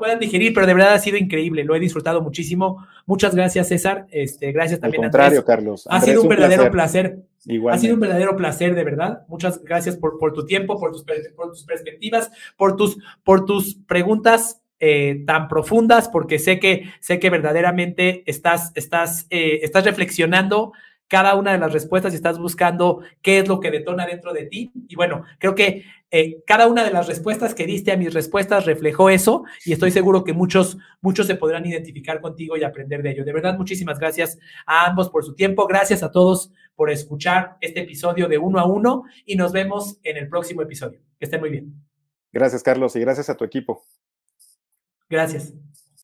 puedan digerir, pero de verdad ha sido increíble, lo he disfrutado muchísimo. Muchas gracias, César. Este, gracias también. Al contrario, Carlos. ha sido un, verdadero placer. Ha sido un verdadero placer, de verdad. Muchas gracias por, por tu tiempo, por tus, por tus perspectivas, por tus, por tus preguntas eh, tan profundas, porque sé que, sé que verdaderamente estás, estás, eh, estás reflexionando cada una de las respuestas y estás buscando qué es lo que detona dentro de ti. Y bueno, creo que eh, cada una de las respuestas que diste a mis respuestas reflejó eso y estoy seguro que muchos, muchos se podrán identificar contigo y aprender de ello. De verdad, muchísimas gracias a ambos por su tiempo. Gracias a todos por escuchar este episodio de uno a uno y nos vemos en el próximo episodio. Que estén muy bien. Gracias, Carlos, y gracias a tu equipo. Gracias.